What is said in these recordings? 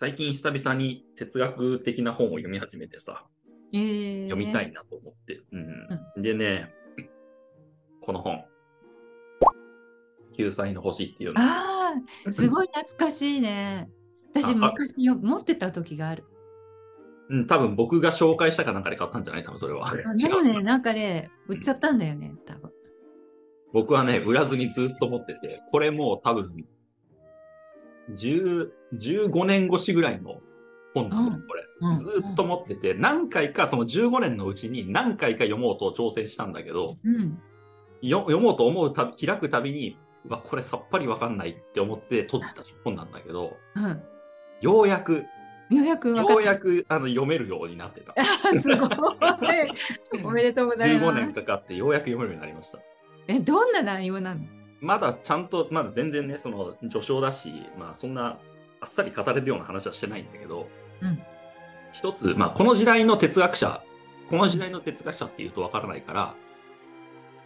最近久々に哲学的な本を読み始めてさ、えー、読みたいなと思って。うん。でね、この本。救済の星っていうの。ああ、すごい懐かしいね。私、昔よ持ってた時がある。うん、多分僕が紹介したかなんかで買ったんじゃない？多分それは。でもね、う。なんかね、売っちゃったんだよね、多分。僕はね、売らずにずっと持ってて、これもう多分、10 15年越しぐらいの本なんだよ、うんこれ。うんずっと持ってて、何回か、その15年のうちに何回か読もうと挑戦したんだけど、う読もうと思うたび開くたびに、うわ、これさっぱりわかんないって思って閉じた本なんだけど、うん。ようやく、ようやく。ようやくあの読めるようになってた。あ すごい。おめでとうございます。15年かかってようやく読めるようになりました。え、どんな内容なの？まだちゃんと、まだ全然ね、その序章だし、まあそんなあっさり語れるような話はしてないんだけど、うん一つ、まあこの時代の哲学者、この時代の哲学者っていうとわからないから、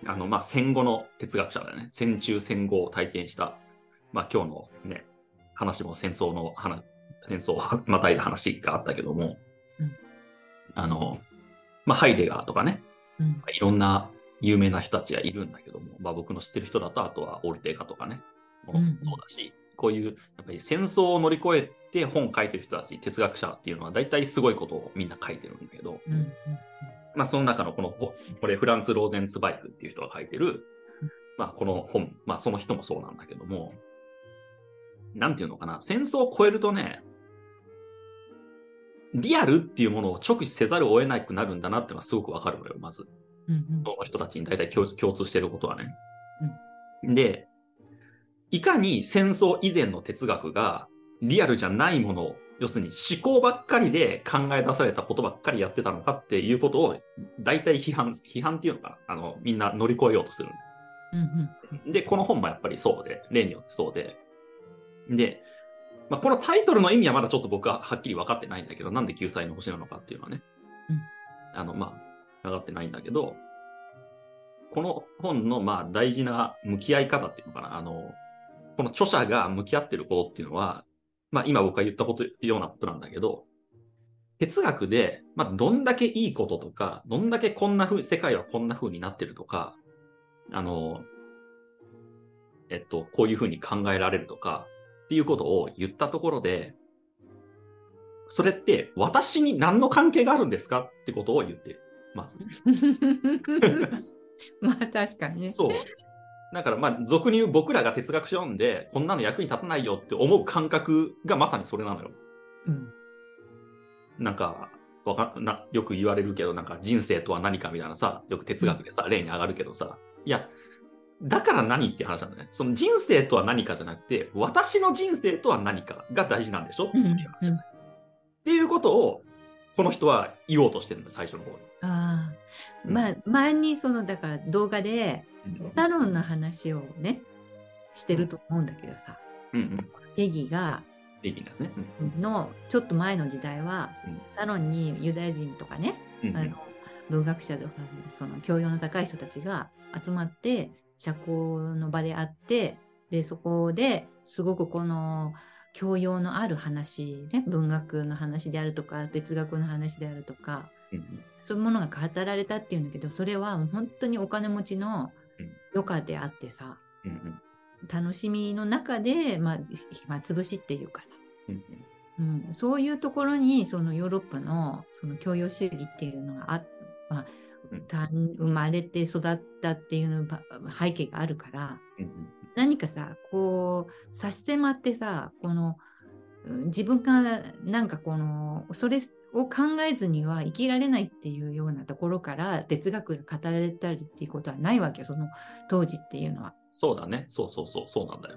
あの、まあ戦後の哲学者だよね。戦中戦後を体験した、まあ今日のね、話も戦争の話、戦争をまたいだ話があったけども、うんあの、まあハイデガーとかね、うん。いろんな有名な人たちがいるんだけども、まあ、僕の知ってる人だと、あとはオルテガとかね、もうんそうだし、こういう、やっぱり戦争を乗り越えて本書いてる人たち、哲学者っていうのは大体すごいことをみんな書いてるんだけど、うん。まあその中のこの、ここれフランツ・ローゼンツバイクっていう人が書いてる、まあこの本、まあその人もそうなんだけども、なんていうのかな、戦争を超えるとね、リアルっていうものを直視せざるを得なくなるんだなっていうのはすごくわかるのよ、まず。うん。うんその人たちに大体共共通していることはね。で、いかに戦争以前の哲学がリアルじゃないものを、要するに思考ばっかりで考え出されたことばっかりやってたのかっていうことを大体批判、批判っていうのかな？あの、みんな乗り越えようとする。うん。うん。で、この本もやっぱりそうで、例によってそうで。で、まあ、このタイトルの意味はまだちょっと僕ははっきり分かってないんだけど、なんで救済の星なのかっていうのはね。うんあの、まあ、分かってないんだけど、この本のまあ大事な向き合い方っていうのかな。あの、この著者が向き合ってることっていうのは、まあ今僕が言ったこと、ようなことなんだけど、哲学で、まあどんだけいいこととか、どんだけこんな風、世界はこんな風になってるとか、あの、えっと、こういう風に考えられるとか、っていうことを言ったところで、それって私に何の関係があるんですかってことを言ってる。まず。まあ確かにね。そう。だからまあ、俗に言う僕らが哲学書読んで、こんなの役に立たないよって思う感覚がまさにそれなのよ。うん。なんか、わかなよく言われるけど、なんか人生とは何かみたいなさ、よく哲学でさ、例に上がるけどさ、いや、だから何って話なんだね。その人生とは何かじゃなくて、私の人生とは何かが大事なんでしょ？っていう話じゃないっていうことを、この人は言おうとしてるんだよ、最初の方ああ。まあ前にそのだから動画でに。サロンの話をねしてると思うんだけどさ、うんうん。ペギができないですね。のちょっと前の時代はうんサロンにユダヤ人とかね、うんうんあの文学者とかその教養の高い人たちが集まって社交の場であってでそこですごくこの教養のある話ね文学の話であるとか哲学の話であるとかそういうものが語られたっていうんだけどそれは本当にお金持ちのうん。余暇であってさ楽しみの中で、まあ、暇つぶしっていうかさ。うんうん、そういうところにそのヨーロッパのその教養主義っていうのがあ、まあ生まれて育ったっていう背景があるから何かさこう差し迫ってさこのうん自分がなんかこのそれを考えずには生きられないっていうようなところから哲学が語られたりっていうことはないわけよその当時っていうのは。そうだね。そうそうそう、そうなんだよ。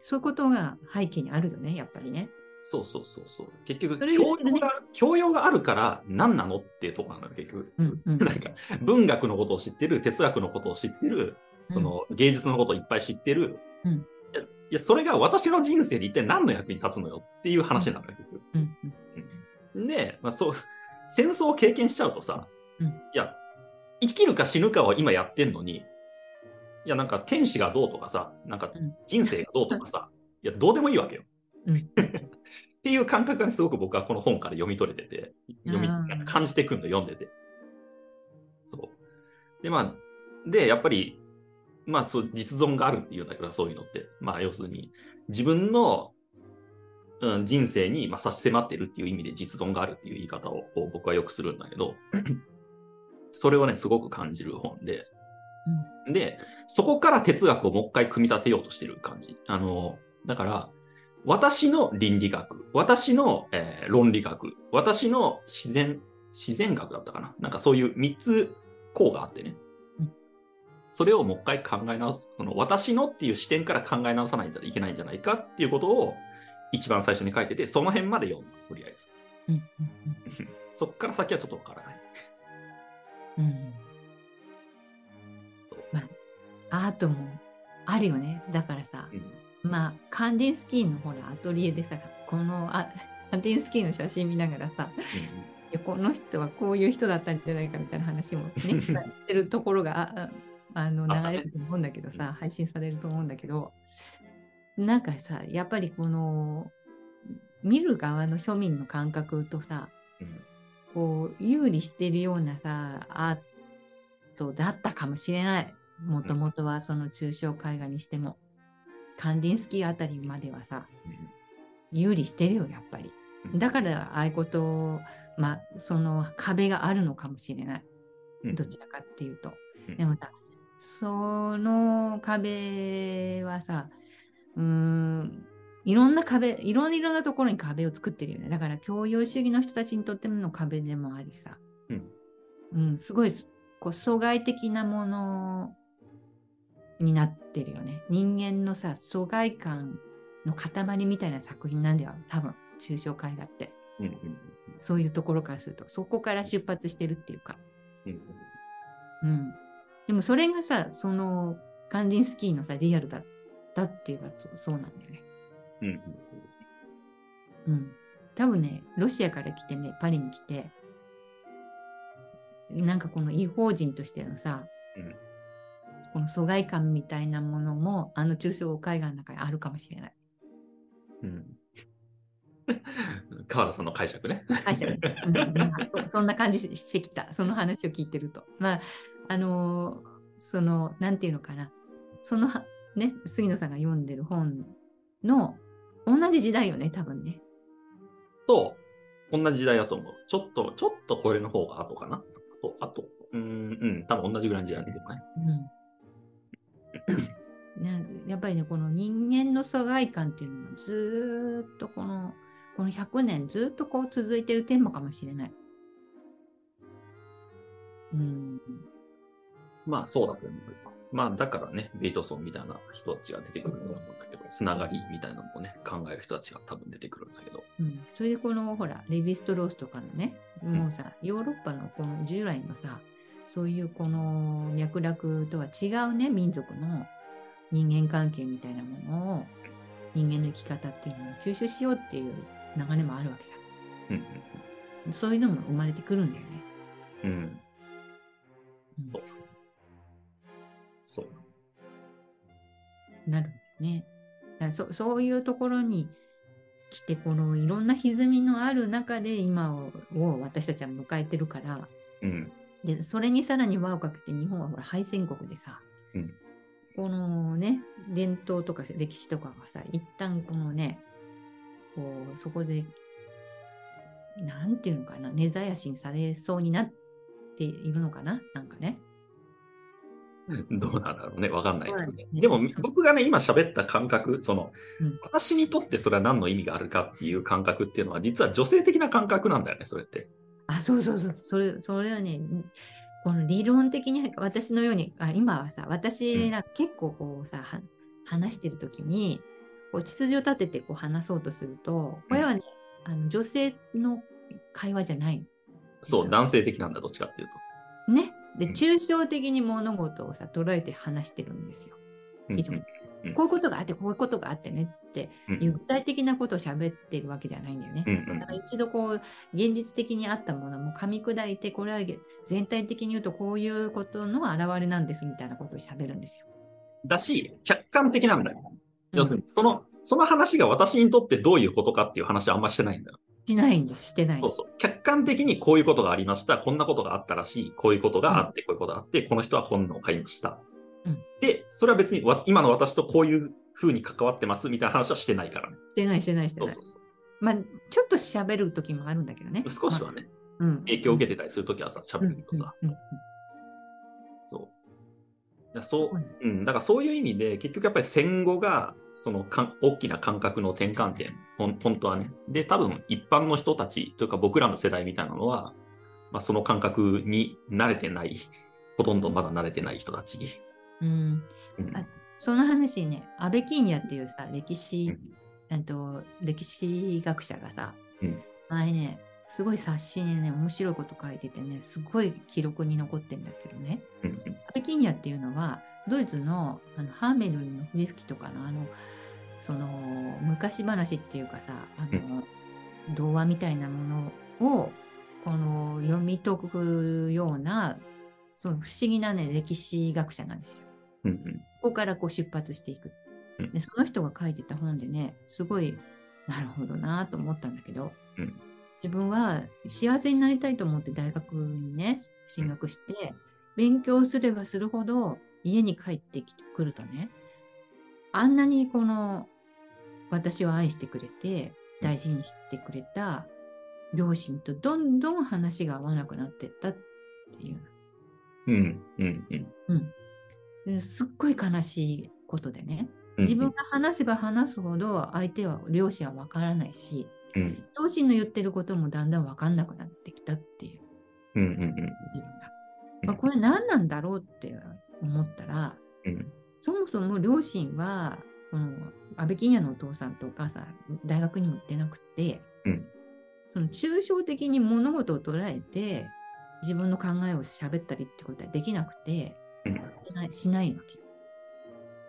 そういうことが背景にあるよねやっぱりね。そうそうそうそう。結局、教養が、教養があるから何なのっていうところなのよ、結局。うんうん なんか、文学のことを知ってる、哲学のことを知ってる、その芸術のことをいっぱい知ってる。うんいや、いやそれが私の人生で一体何の役に立つのよっていう話なのよ、結局。うんうんで、まあそう、戦争を経験しちゃうとさ、うんいや、生きるか死ぬかは今やってんのに、いや、なんか天使がどうとかさ、なんかうん人生がどうとかさ、いや、どうでもいいわけよ。うんっていう感覚が、ね、すごく僕はこの本から読み取れてて、読みうん感じてくるの読んでて。そう。で、まあ、で、やっぱり、まあそう、実存があるっていうんだけど、そういうのって。まあ、要するに、自分の、うん、人生に、まあ、差し迫ってるっていう意味で実存があるっていう言い方をを僕はよくするんだけど、それをね、すごく感じる本で、で、そこから哲学をもう一回組み立てようとしてる感じ。あの、だから、私の倫理学、私の、えー論理学、私の自然、自然学だったかななんかそういう三つ項があってねうん。それをもう一回考え直す。その私のっていう視点から考え直さないといけないんじゃないかっていうことを一番最初に書いてて、その辺まで読んだ、とりあえず。うんうん そっから先はちょっとわからない。うんうんまあ、アートもあるよね。だからさ、うんまあ、カンディンスキーのほら、アトリエでさ、このあカンディンスキーの写真見ながらさ、いやこの人はこういう人だったんじゃないかみたいな話もね、されてるところがあの流れると思うんだけどさ、配信されると思うんだけど、なんかさ、やっぱりこの、見る側の庶民の感覚とさ、うんこう、有利してるようなさ、アートだったかもしれない。もともとはその抽象絵画にしても。カンディンスキーあたりまではさ、有利してるよ、やっぱり。うんだから、ああいうことを、まあ、その壁があるのかもしれない。うんどちらかっていうと。うんでもさ、その壁はさ、うーん、いろんな壁、いろんないろんなところに壁を作ってるよね。だから、共有主義の人たちにとっての壁でもありさ、うんうん、すごいこう阻害的なものになってるよね。人間のさ、疎外感の塊みたいな作品なんだよ、多分、抽象絵画って。うんうんそういうところからすると、そこから出発してるっていうか。うんうん。でもそれがさ、その、カンディンスキーのさ、リアルだったって言えばそそうなんだよね。うんうんうん。多分ね、ロシアから来てね、パリに来て、なんかこの違法人としてのさ、うんこの疎外感みたいなものも、あの抽象絵画の中にあるかもしれない。うん 川原さんの解釈ね。解釈うんそそんな感じしてきた、その話を聞いてると。まあ、あのーその、なんていうのかな、そのは、ね、杉野さんが読んでる本の同じ時代よね、多分ね。と、同じ時代だと思う。ちょっと、ちょっとこれの方が後かな。あと、あと、うーん、うん、多分同じぐらいの時代だけどね。うん、なやっぱりね、この人間の疎外感っていうのはずーっとこの、この100年ずっとこう続いてるテーマかもしれない。うん。まあ、そうだと思う。まあ、だからね、ベイトソンみたいな人たちが出てくると思うんだけど、つながりみたいなのもね、考える人たちが多分出てくるんだけど。うん、それでこのほらレヴィストロースとかのねもうさヨーロッパのこの従来のさそういうこの脈絡とは違うね民族の人間関係みたいなものを人間の生き方っていうのを吸収しようっていう流れもあるわけさうんそういうのも生まれてくるんだよね。うんうん。うん。うんそう。そう。なるね。だそそういうところに来てこのいろんな歪みのある中で今をを私たちは迎えてるからうん。でそれにさらに輪をかけて日本はほら敗戦国でさ、うんこのね伝統とか歴史とかがさ一旦このねこうそこでなんていうのかな根絶やしにされそうになっているのかななんかね。どうなんだろうね。わかんないけどね。でも、僕がね、今喋った感覚、その、うん私にとってそれは何の意味があるかっていう感覚っていうのは、実は女性的な感覚なんだよね、それって。あそうそうそうそれそれはねこの理論的に私のようにあ今はさ私が結構こうさ、は話してる時にこう秩序を立ててこう話そうとするとこれはね、あの女性の会話じゃない。そう、男性的なんだ、どっちかっていうと。ね。でうん抽象的に物事をさ捉えて話してるんですよ。うん非常にうんこういうことがあってこういうことがあってねって具体的なことを喋ってるわけじゃないんだよね。だから一度こう現実的にあったものも噛み砕いてこれは全体的に言うとこういうことの表れなんですみたいなことを喋るんですよ。だし、客観的なんだよ。要するに、そのその話が私にとってどういうことかっていう話はあんましてないんだよ。しないんだ、してない。そうそう。客観的にこういうことがありました。こんなことがあったらしい。こういうことがあって、こういうことがあって、この人はこんなのを買いました。うんで、それは別にわ今の私とこういう風に関わってますみたいな話はしてないからね。してない、してない、してない。そうそうそう。まあ、ちょっと喋る時もあるんだけどね。少しはね、まあ、うん、影響を受けてたりするときはさ、うん喋るけどさ。そう。だそううん、だからそういう意味で、結局やっぱり戦後が、そのかん大きな感覚の転換点、ほん本当はね。で、多分一般の人たちというか僕らの世代みたいなのは、まあ、その感覚に慣れてない、ほとんどまだ慣れてない人たち。うん。うん。あその話ね、安倍金也っていうさ、歴う史ん、えっと歴史学者がさ、うん。前ね、すごい冊子にね、面白いこと書いててね、すごい記録に残ってんだけどね、うんうん。安倍金也っていうのは、ドイツのあのハーメルンの笛吹きとかの、あの、その昔話っていうかさ、あの、童話みたいなものをこの読み解くような、その不思議なね、歴史学者なんですよ。うんうん。ここからこう出発していく。うん。で、その人が書いてた本でね、すごい、なるほどなと思ったんだけど、うん。自分は幸せになりたいと思って大学にね、進学して、勉強すればするほど家に帰ってきくるとね、あんなにこの私を愛してくれて、大事にしてくれた両親とどんどん話が合わなくなってったっていう。うんうんうん。ですっごい悲しいことでね。うん。自分が話せば話すほど相手は両親は分からないしうん。両親の言ってることもだんだん分かんなくなってきたっていう。うんうんうん。まあ、これ何なんだろうって思ったらうん。そもそも両親はこの安倍金也のお父さんとお母さん大学にも行ってなくて、うん。その抽象的に物事を捉えて自分の考えを喋ったりってことはできなくてうん。しないわけよ。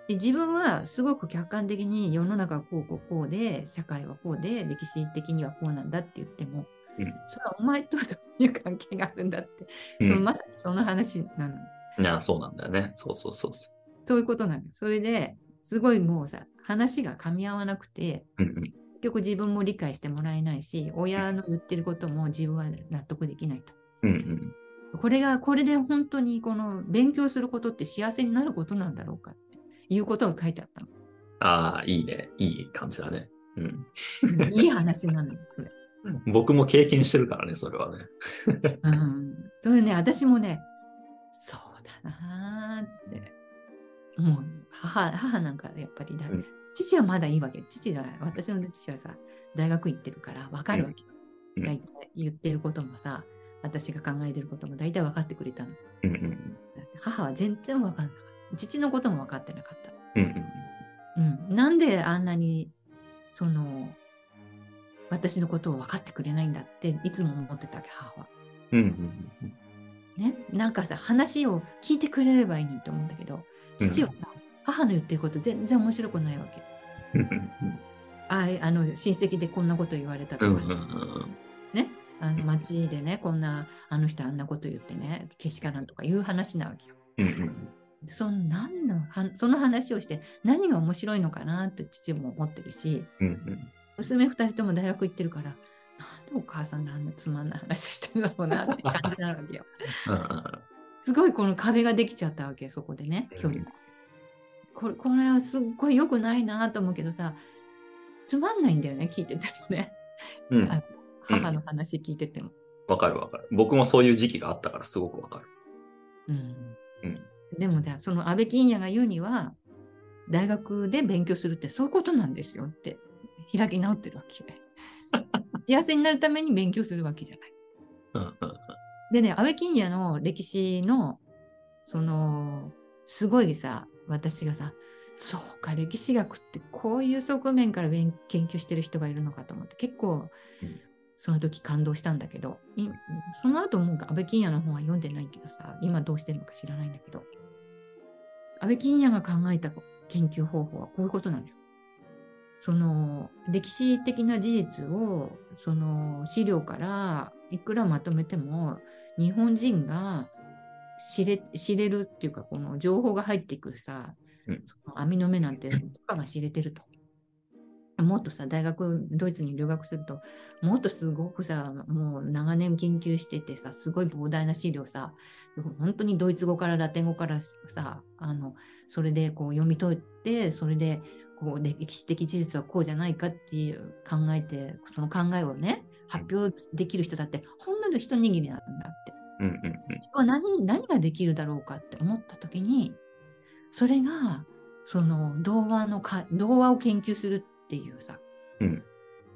で自分はすごく客観的に世の中はこうこうこうで社会はこうで歴史的にはこうなんだって言っても、うん。それはお前とどういう関係があるんだって、うん。そのまさにその話なの。いや、そうなんだよね。そうそうそうそそういうことなのよ。それですごいもうさ話が噛み合わなくてう。うんうん結局自分も理解してもらえないし親の言ってることも自分は納得できないと。うんうんこれがこれで本当にこの勉強することって幸せになることなんだろうかっていうことが書いてあったの。ああ、いいね。いい感じだね。うん。いい話なのよ、それ。僕も経験してるからね、それはね。うん。それね、私もね、そうだなーって。もう母、母なんかやっぱりだ、うん父はまだいいわけ。父が、私の父はさ、大学行ってるから分かるわけ。うん大体言ってることもさ、私が考えてることも大体分かってくれたの。うん母は全然分かんなかった。父のことも分かってなかった。うんうんうん、なんであんなにその私のことを分かってくれないんだっていつも思ってたわけ母は。うんうんうんね、なんかさ話を聞いてくれればいいのにと思うんだけど父はさ、母の言ってること全然面白くないわけ。うん。ああの親戚でこんなこと言われたとか、うんうんうんね。あの街でねこんなあの人あんなこと言ってねけしからんとかいう話なわけよ。うんうん。その何のはその話をして何が面白いのかなって父も思ってるし、うんうん。娘2人とも大学行ってるから、お母さんであんなつまんない話してるんだろうなって感じなわけよ。すごいこの壁ができちゃったわけ、そこでね、距離が。これこれはすっごい良くないなと思うけどさ、つまんないんだよね、聞いててもね。うん母の話聞いてても。わかるわかる。僕もそういう時期があったからすごくわかる。うんうんでもね、その安倍金也が言うには、大学で勉強するってそういうことなんですよって開き直ってるわけ。幸せになるために勉強するわけじゃない。うんうんでね、安倍金也の歴史の、その、すごいさ、私がさ、そうか、歴史学ってこういう側面から勉研究してる人がいるのかと思って、結構うん、その時感動したんだけど、いその後もう安倍金也の本は読んでないけどさ、今どうしてるのか知らないんだけど、安倍金也が考えた研究方法はこういうことなのよ。その歴史的な事実をその資料からいくらまとめても日本人が知れ知れるっていうかこの情報が入ってくるさ、うん網の目なんてとかが知れてると。もっとさ、大学、ドイツに留学すると、もっとすごくさ、もう長年研究しててさ、すごい膨大な資料さ、本当にドイツ語からラテン語からさ、あのそれでこう読み解いて、それでこう歴史的事実はこうじゃないかっていう考えて、その考えをね、発表できる人だって、ほんの一握りなんだって。うんうんうん。人は何何ができるだろうかって思った時にそれがその童話のか童話を研究するっていうさ、うん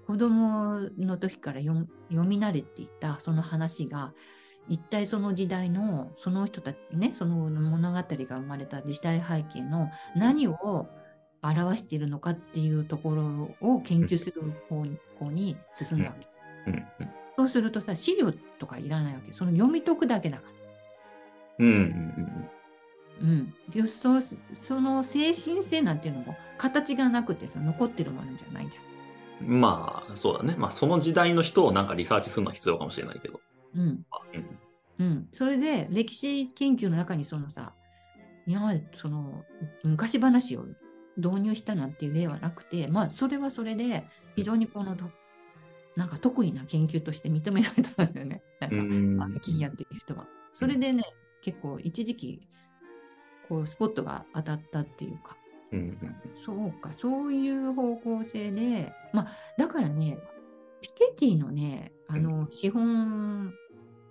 子供の時から読読み慣れていたその話が一体その時代のその人たちねその物語が生まれた時代背景の何を表しているのかっていうところを研究する方向に進んだわけ。うんうんそうするとさ資料とかいらないわけその読み解くだけだから。うんうんうん、でそその精神性なんていうのも形がなくてさ残ってるものじゃないじゃん。うん。まあ、そうだね。まあ、その時代の人をなんかリサーチするのは必要かもしれないけど。うんまあうんうん、それで歴史研究の中にそのさ今までその昔話を導入したなんていう例はなくてまあそれはそれで非常にこのとなんか得意な研究として認められたんだよね。なんかうんあの金やってる人は。それでね、結構一時期こうスポットが当たったっていうか。うんうんそうか、そういう方向性で、まあ、だからね、ピケティのね、あの、資本、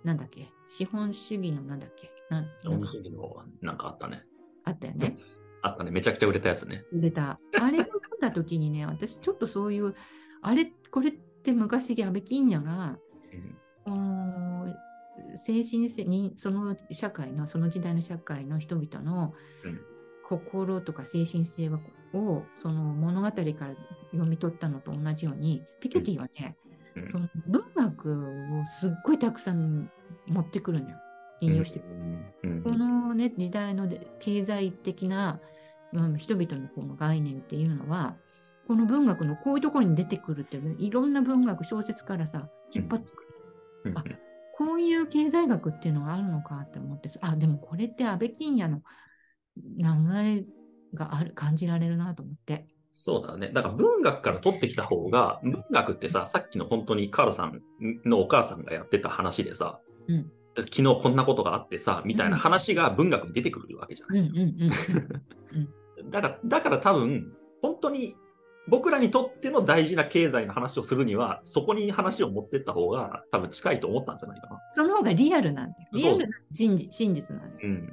なんだっけ、資本主義のなんだっけ、な資本主義のなんかあったね。あったよね。あったね。めちゃくちゃ売れたやつね。売れた。あれを読んだ時にね、私ちょっとそういう、あれ、これって昔、安倍金也が、うんこの精神性に、その社会の、その時代の社会の人々のうん心とか精神性を、その物語から読み取ったのと同じように、ピケティはね、うんその文学をすっごいたくさん持ってくるのよ。引用してくる。うんうんこのね、時代ので経済的な、うん人々のこの概念っていうのは、この文学のこういうところに出てくるっていうね、いろんな文学、小説からさ、引っ張ってくる。うんあこういう経済学っていうのがあるのかって思ってさ、あ、でもこれって安倍金也の流れがある感じられるなと思って。そうだね。だから文学から取ってきた方が、文学ってさ、さっきの本当にカールさんのお母さんがやってた話でさ、うん昨日こんなことがあってさ、みたいな話が文学に出てくるわけじゃない。うんうんうん。だから、だから多分、本当に僕らにとっての大事な経済の話をするには、そこに話を持ってった方が多分近いと思ったんじゃないかな。その方がリアルなんだよ。リアルな真実真実なんだよ。うん。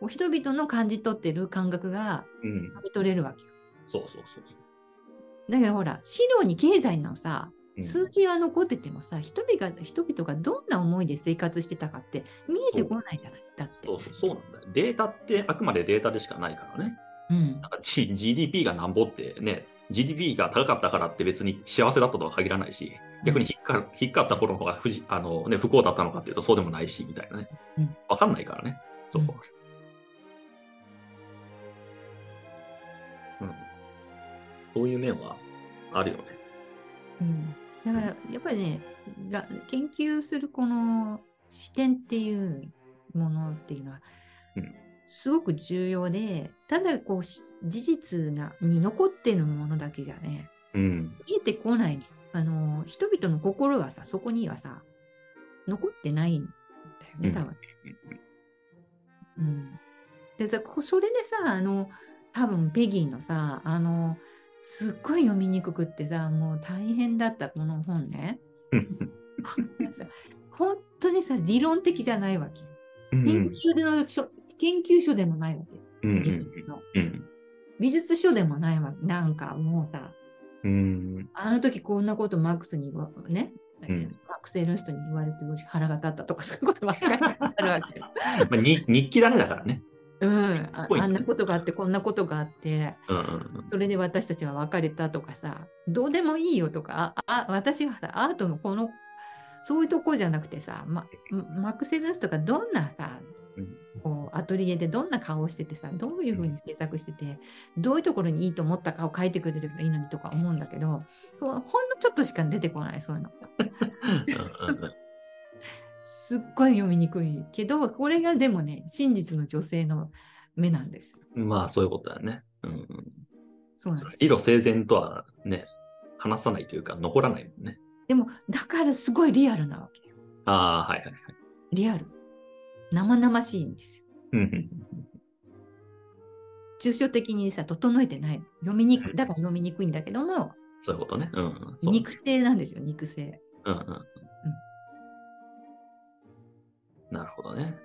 こう人々の感じ取ってる感覚がうん。読み取れるわけよ。そうそうそう。だからほら、資料に経済のさ、うん数字は残っててもさ、人々が人々がどんな思いで生活してたかって見えてこないじゃない。だって。そうそうそうなんだよ。データってあくまでデータでしかないからね。うんなんか GDP がなんぼってね、GDP が高かったからって別に幸せだったとは限らないし、逆に引っか引っかった頃の方が不じあの、ね、不幸だったのかっていうとそうでもないし、みたいなねうん。わかんないからね、そこ。うん。そういう面はあるよね。うん、だからやっぱりねが研究するこの視点っていうものっていうのは、うんすごく重要でただこうし事実がに残ってるものだけじゃねうん。見えてこないあの人々の心はさそこにはさ残ってないんだよね多分。うん、でさこそれでさあの多分ペギーのさあのすっごい読みにくくってさもう大変だったこの本ね。さ本当にさ理論的じゃないわけうん。研究での書研究書でもないわけ。うん美術のうん。美術書でもないわけ。なんかもうさ。うん。あの時こんなことマックスに言わね、うん。マックスの人に言われて腹が立ったとかそういうことばっかりあるわけよ。まあに日記だねだからね。うん、ああんなことがあってこんなことがあってうんうんそれで私たちは別れたとかさどうでもいいよとかああ私はさアートのこのそういうとこじゃなくてさ、ま、マクセルスとかどんなさうん。こうアトリエでどんな顔をしててさどういうふうに制作しててどういうところにいいと思ったかを書いてくれればいいのにとか思うんだけどほほんのちょっとしか出てこないそういうの。すっごい読みにくいけどこれがでもね真実の女性の目なんです。まあそういうことだよね。うんうんそうなんです。理路整然とはね、話さないというか、残らないもんね。でも、だからすごいリアルなわけよ。ああ、はいはいはい。リアル。生々しいんですよ。うんうん抽象的にさ、整えてない。読みにくうんだから読みにくいんだけども、そういうことね。うん肉声なんですよ、肉声。うんうんうん。なるほどね。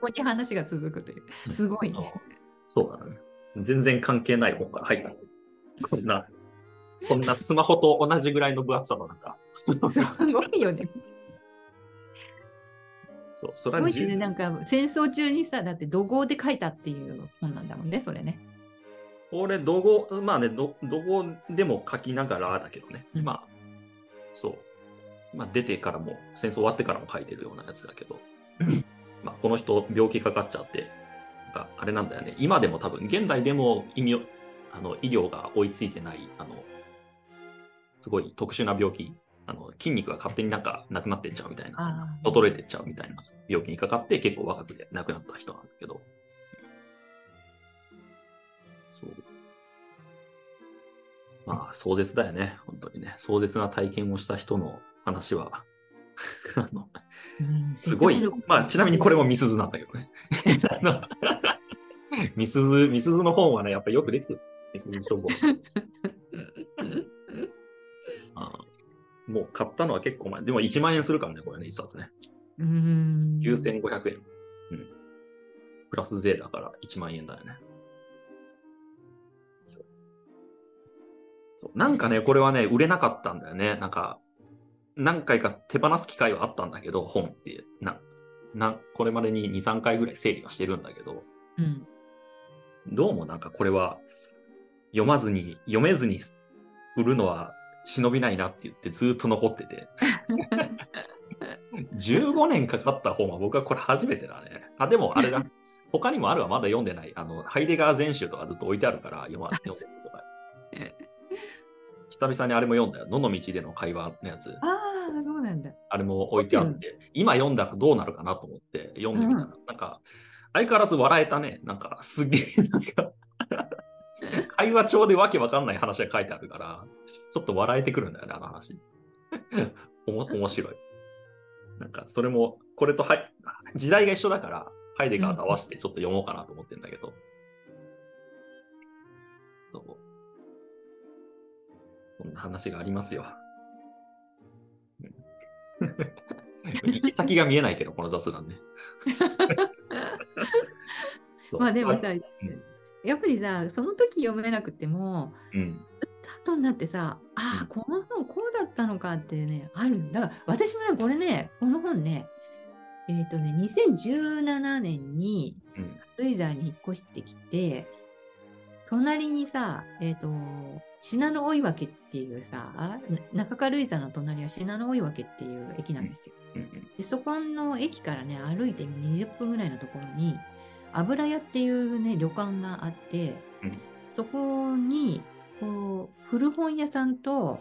ここに話が続くという。すごいね。そうだね。全然関係ない本から入った。こんな、そんなスマホと同じぐらいの分厚さの中。すごいよね。そう、そすごいよね。なんか戦争中にさ、だって怒号で書いたっていう本なんだもんね、それね。俺、怒号、まあね、ど怒号でも書きながらだけどね。うんまあ、そう。まあ、出てからも、戦争終わってからも書いてるようなやつだけど、まあ、この人、病気かかっちゃって、あれなんだよね。今でも多分、現代でも医療あの医療が追いついてない、あの、すごい特殊な病気、あの筋肉が勝手になんかなくなってっちゃうみたいな。あ衰えてっちゃうみたいな病気にかかって結構若くで亡くなった人なんだけど。そう。まあ、壮絶だよね。本当にね。壮絶な体験をした人の話は、あの、うんすごい。まあ、ちなみにこれもミスズなんだけどね。あのミスズ、ミスズの本はね、やっぱよくできてる。ミスズ消防。あ ーもう買ったのは結構前。でも1万円するからね、これね、一冊ね。うん。9500円。うん。プラス税だから1万円だよね。そう。そうなんかね、これはね、売れなかったんだよね。なんか、何回か手放す機会はあったんだけど、本って。な、な、これまでに2、3回ぐらい整理はしてるんだけど、うん。どうもなんかこれは、読まずに、読めずに売るのは忍びないなって言ってずーっと残ってて。15年かかった本は僕はこれ初めてだね。あ、でもあれだ。他にもあるわ、まだ読んでない。あの、ハイデガー全集とかずっと置いてあるから読ま読んでるとか。久々にあれも読んだよ。野の道での会話のやつ。ああ、そうなんだ。あれも置いてあって、今読んだらどうなるかなと思って読んでみたら、なんか、相変わらず笑えたね。なんか、すげえ、なんか、会話帳でわけわかんない話が書いてあるから、ちょっと笑えてくるんだよね、あの話。おも面白い。なんか、それも、これとはい、時代が一緒だから、ハイデガーと合わせてちょっと読もうかなと思ってるんだけど。そう。こんな話がありますよ。行 き先が見えないけど、この雑談ね。まあでもさ、んやっぱりさ、その時読めなくても、うん。後になってさ、ああ、この本こうだったのかってね、ある。だから私もね、これね、この本ね、えっ、とね、2017年にうん。軽井沢に引っ越してきて、隣にさ、えっ、と、信濃追分っていうさ、な中軽井沢の隣は信濃追分っていう駅なんですよ。うん。でそこの駅からね、歩いて20分ぐらいのところに、油屋っていうね、旅館があって、うんそこに、こう、古本屋さんと、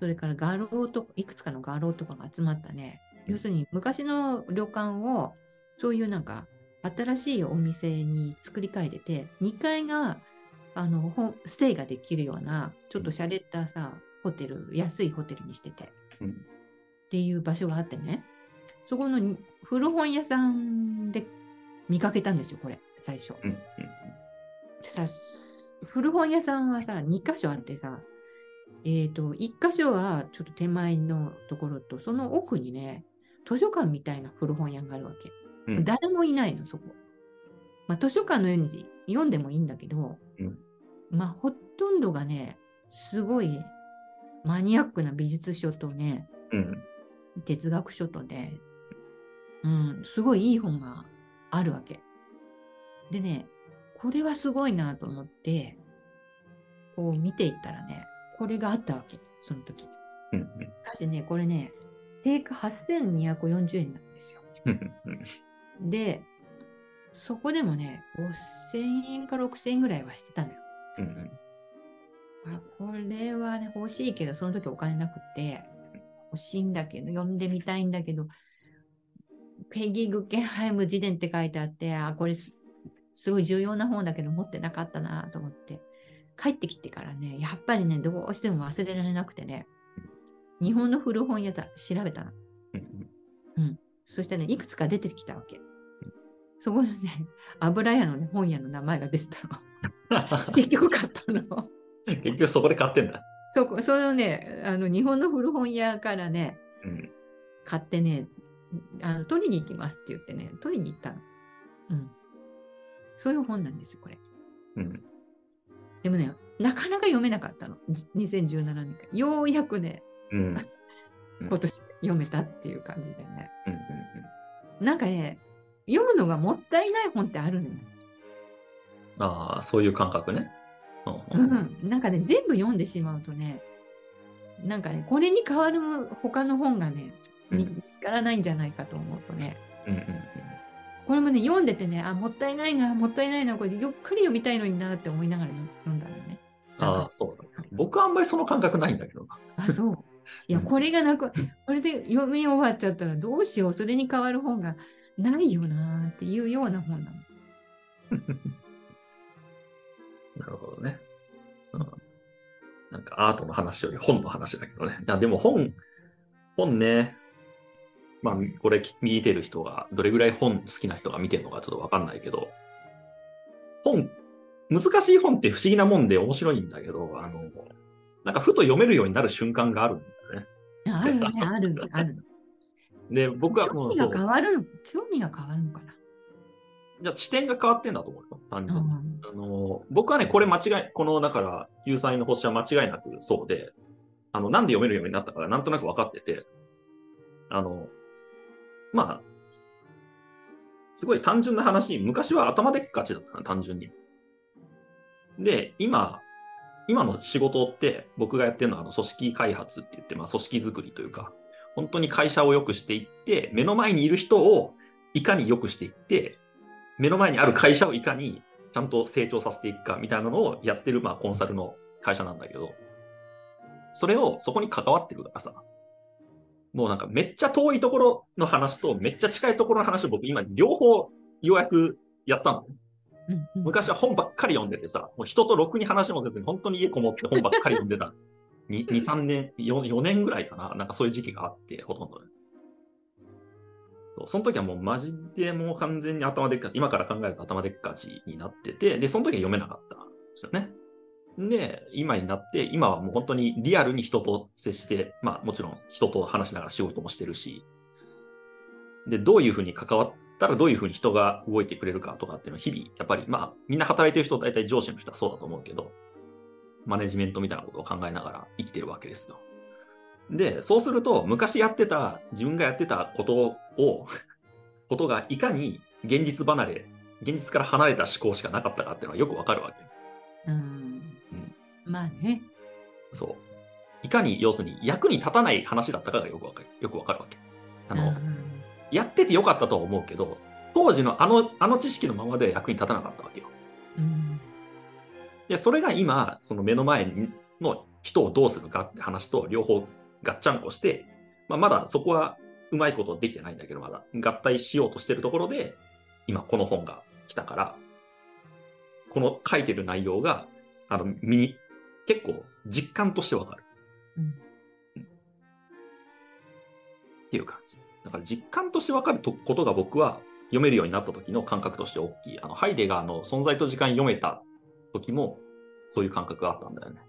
それから画廊と、いくつかの画廊とかが集まったね、要するに昔の旅館を、そういうなんか、新しいお店に作り変えてて、2階が、あの、ほステイができるような、ちょっと洒落たさ、ホテル、安いホテルにしてて。うん。っていう場所があってね、そこのに古本屋さんで見かけたんですよ、これ、最初。うん。さ古本屋さんはさ、2箇所あってさ、えっ、と、1箇所はちょっと手前のところと、その奥にね、図書館みたいな古本屋があるわけ。うん誰もいないの、そこ。まあ、図書館のように読んでもいいんだけど、うんまあ、ほとんどがね、すごいマニアックな美術書とね、うん。哲学書とね、うん、すごいいい本があるわけ。でね、これはすごいなと思って、こう見ていったらね、これがあったわけ、その時。うん。しかしね、これね、定価8240円なんですよ。うん。で、そこでもね、5000円か6000円ぐらいはしてたのよ。うん。あこれはね、欲しいけど、その時お金なくて、欲しいんだけど、読んでみたいんだけど、ペギー・グッケンハイム自伝って書いてあって、あ、これすすごい重要な本だけど持ってなかったなと思って。帰ってきてからね、やっぱりね、どうしても忘れられなくてね、日本の古本屋だ調べたの。うんそしたらね、いくつか出てきたわけ。そこにね、油屋の、ね、本屋の名前が出てたの。結局買ったの。結局そこで買ってんだ。そこ、そのね、あの日本の古本屋からね、うん。買ってね、あの取りに行きますって言ってね、取りに行ったの。うん。そういう本なんですよ、これ。うん。でもね、なかなか読めなかったの。2017年から。ようやくね、うん。うん。うん今年読めたっていう感じでね。うん。なんかね、読むのがもったいない本ってあるのよ。ああ、そういう感覚ね。ううんん。なんかね、全部読んでしまうとね、なんかね、これに代わる他の本がね、見つからないんじゃないかと思うとね、うん。うん。これもね、読んでてね、あ、もったいないな、もったいないな、これゆっくり読みたいのになって思いながら読んだのね。ああ、そうだね。僕はあんまりその感覚ないんだけどな。あ、そう。いや、うんこれがなく、これで読み終わっちゃったらどうしよう、それに代わる本がないよなっていうような本なの。なるほどね。うん。なんかアートの話より本の話だけどね。いや、でも本、本ね。まあ、これ見てる人が、どれぐらい本好きな人が見てるのかちょっとわかんないけど、本、難しい本って不思議なもんで面白いんだけど、あの、なんかふと読めるようになる瞬間があるんだよね。あるね、あるね、あるの。で、僕はも興味が変わるの、興味が変わるのかな。じゃあ視点が変わってんだと思うよ、単う純に。んあの、僕はね、これ間違い、この、だから、救済の星は間違いなくそうで、あの、なんで読めるようになったかなんとなく分かってて、あの、まあ、すごい単純な話、昔は頭でっかちだったな、単純に。で、今、今の仕事って僕がやってるのはあの組織開発って言って、まあ組織作りというか、本当に会社を良くしていって、目の前にいる人をいかに良くしていって、目の前にある会社をいかにちゃんと成長させていくかみたいなのをやってる、まあ、コンサルの会社なんだけど、それを、そこに関わってるからさ、もうなんかめっちゃ遠いところの話とめっちゃ近いところの話を僕今両方ようやくやったのね。うんうん昔は本ばっかり読んでてさ、もう人とろくに話もせずに本当に家こもって本ばっかり読んでた。2、2 3年4、4年ぐらいかな。なんかそういう時期があって、ほとんどね。その時はもうマジでもう完全に頭でっかち、今から考えると頭でっかちになってて、で、その時は読めなかったんですよね。で、今になって、今はもう本当にリアルに人と接して、まあもちろん人と話しながら仕事もしてるし、で、どういうふうに関わったらどういうふうに人が動いてくれるかとかっていうのは日々、やっぱりまあみんな働いてる人、大体上司の人はそうだと思うけど、マネジメントみたいなことを考えながら生きてるわけですよ。で、そうすると、昔やってた、自分がやってたことを、ことがいかに現実離れ、現実から離れた思考しかなかったかっていうのはよくわかるわけ。うんまあね。そう。いかに、要するに役に立たない話だったかがよくわかる、よくわかるわけ。あの、うんやっててよかったとは思うけど、当時のあの、あの知識のままでは役に立たなかったわけよ。うんで、それが今、その目の前の人をどうするかって話と両方ガッチャンコして、まあ、まだそこはうまいことできてないんだけど、まだ合体しようとしてるところで、今この本が来たから、この書いてる内容が、あの、身に、結構実感としてわかる。うんっていう感じ。だから実感としてわかるとことが僕は読めるようになった時の感覚として大きい。あの、ハイデガーの存在と時間読めた時も、そういう感覚があったんだよね。